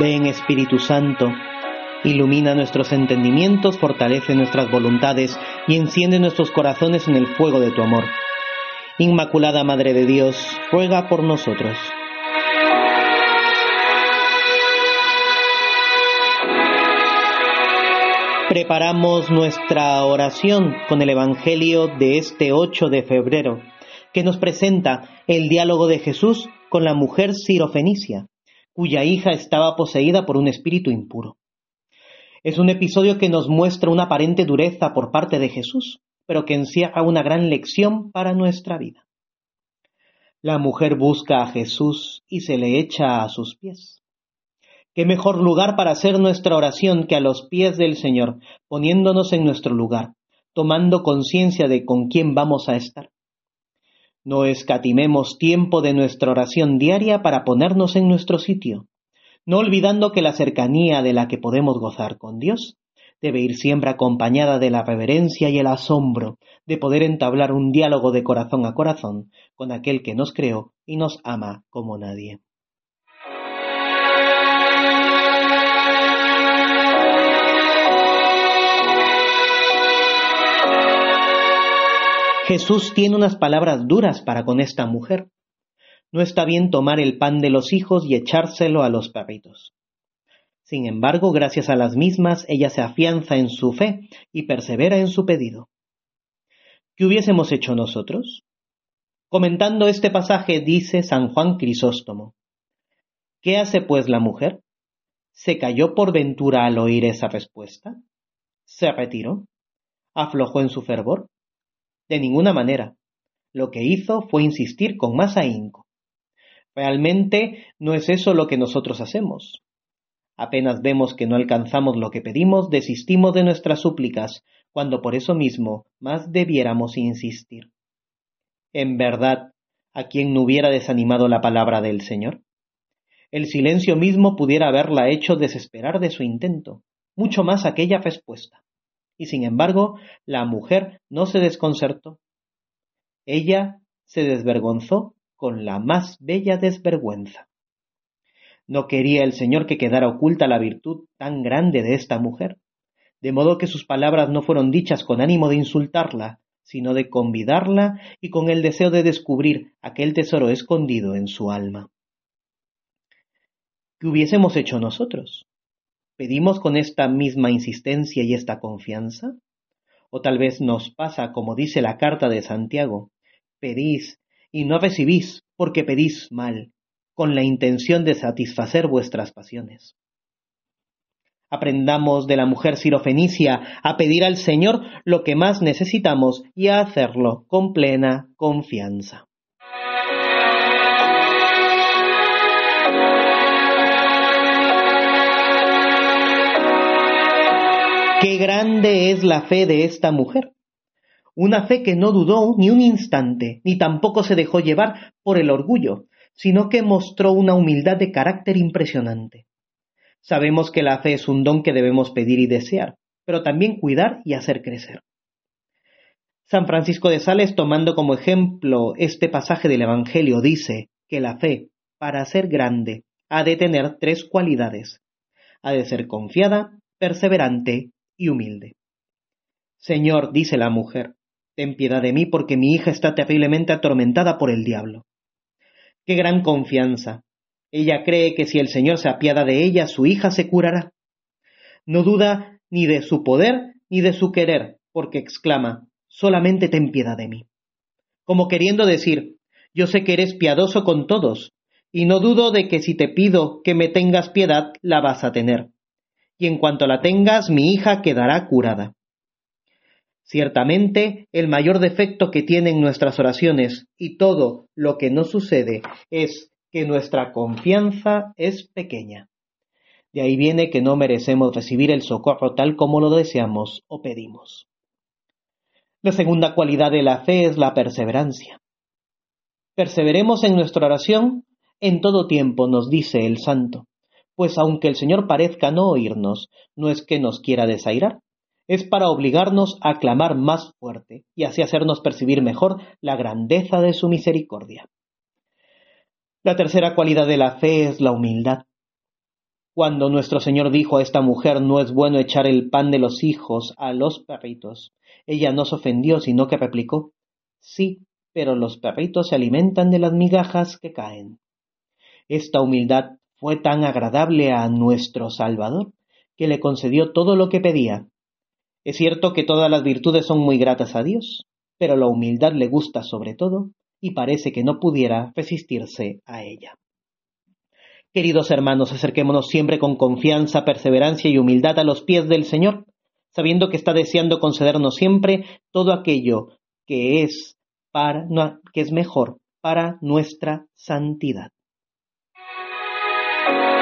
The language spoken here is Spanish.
Ven Espíritu Santo, ilumina nuestros entendimientos, fortalece nuestras voluntades y enciende nuestros corazones en el fuego de tu amor. Inmaculada Madre de Dios, ruega por nosotros. Preparamos nuestra oración con el Evangelio de este 8 de febrero, que nos presenta el diálogo de Jesús con la mujer sirofenicia, cuya hija estaba poseída por un espíritu impuro. Es un episodio que nos muestra una aparente dureza por parte de Jesús, pero que encierra una gran lección para nuestra vida. La mujer busca a Jesús y se le echa a sus pies. ¿Qué mejor lugar para hacer nuestra oración que a los pies del Señor, poniéndonos en nuestro lugar, tomando conciencia de con quién vamos a estar? No escatimemos tiempo de nuestra oración diaria para ponernos en nuestro sitio, no olvidando que la cercanía de la que podemos gozar con Dios debe ir siempre acompañada de la reverencia y el asombro de poder entablar un diálogo de corazón a corazón con aquel que nos creó y nos ama como nadie. Jesús tiene unas palabras duras para con esta mujer. No está bien tomar el pan de los hijos y echárselo a los perritos. Sin embargo, gracias a las mismas, ella se afianza en su fe y persevera en su pedido. ¿Qué hubiésemos hecho nosotros? Comentando este pasaje dice San Juan Crisóstomo. ¿Qué hace pues la mujer? ¿Se cayó por ventura al oír esa respuesta? ¿Se retiró? ¿Aflojó en su fervor? De ninguna manera. Lo que hizo fue insistir con más ahínco. Realmente no es eso lo que nosotros hacemos. Apenas vemos que no alcanzamos lo que pedimos, desistimos de nuestras súplicas, cuando por eso mismo más debiéramos insistir. En verdad, ¿a quién no hubiera desanimado la palabra del Señor? El silencio mismo pudiera haberla hecho desesperar de su intento, mucho más aquella respuesta y sin embargo la mujer no se desconcertó. Ella se desvergonzó con la más bella desvergüenza. No quería el Señor que quedara oculta la virtud tan grande de esta mujer, de modo que sus palabras no fueron dichas con ánimo de insultarla, sino de convidarla y con el deseo de descubrir aquel tesoro escondido en su alma. ¿Qué hubiésemos hecho nosotros? ¿Pedimos con esta misma insistencia y esta confianza? O tal vez nos pasa como dice la carta de Santiago, pedís y no recibís porque pedís mal, con la intención de satisfacer vuestras pasiones. Aprendamos de la mujer sirofenicia a pedir al Señor lo que más necesitamos y a hacerlo con plena confianza. Qué grande es la fe de esta mujer. Una fe que no dudó ni un instante, ni tampoco se dejó llevar por el orgullo, sino que mostró una humildad de carácter impresionante. Sabemos que la fe es un don que debemos pedir y desear, pero también cuidar y hacer crecer. San Francisco de Sales, tomando como ejemplo este pasaje del Evangelio, dice que la fe, para ser grande, ha de tener tres cualidades. Ha de ser confiada, perseverante humilde. Señor, dice la mujer, ten piedad de mí porque mi hija está terriblemente atormentada por el diablo. Qué gran confianza. Ella cree que si el Señor se apiada de ella, su hija se curará. No duda ni de su poder ni de su querer, porque exclama, solamente ten piedad de mí. Como queriendo decir, yo sé que eres piadoso con todos, y no dudo de que si te pido que me tengas piedad, la vas a tener y en cuanto la tengas mi hija quedará curada. Ciertamente, el mayor defecto que tienen nuestras oraciones y todo lo que nos sucede es que nuestra confianza es pequeña. De ahí viene que no merecemos recibir el socorro tal como lo deseamos o pedimos. La segunda cualidad de la fe es la perseverancia. Perseveremos en nuestra oración en todo tiempo, nos dice el santo pues aunque el Señor parezca no oírnos, no es que nos quiera desairar, es para obligarnos a clamar más fuerte y así hacernos percibir mejor la grandeza de su misericordia. La tercera cualidad de la fe es la humildad. Cuando nuestro Señor dijo a esta mujer no es bueno echar el pan de los hijos a los perritos, ella no se ofendió, sino que replicó Sí, pero los perritos se alimentan de las migajas que caen. Esta humildad fue tan agradable a nuestro Salvador que le concedió todo lo que pedía. Es cierto que todas las virtudes son muy gratas a Dios, pero la humildad le gusta sobre todo y parece que no pudiera resistirse a ella. Queridos hermanos, acerquémonos siempre con confianza, perseverancia y humildad a los pies del Señor, sabiendo que está deseando concedernos siempre todo aquello que es para que es mejor para nuestra santidad. Thank you.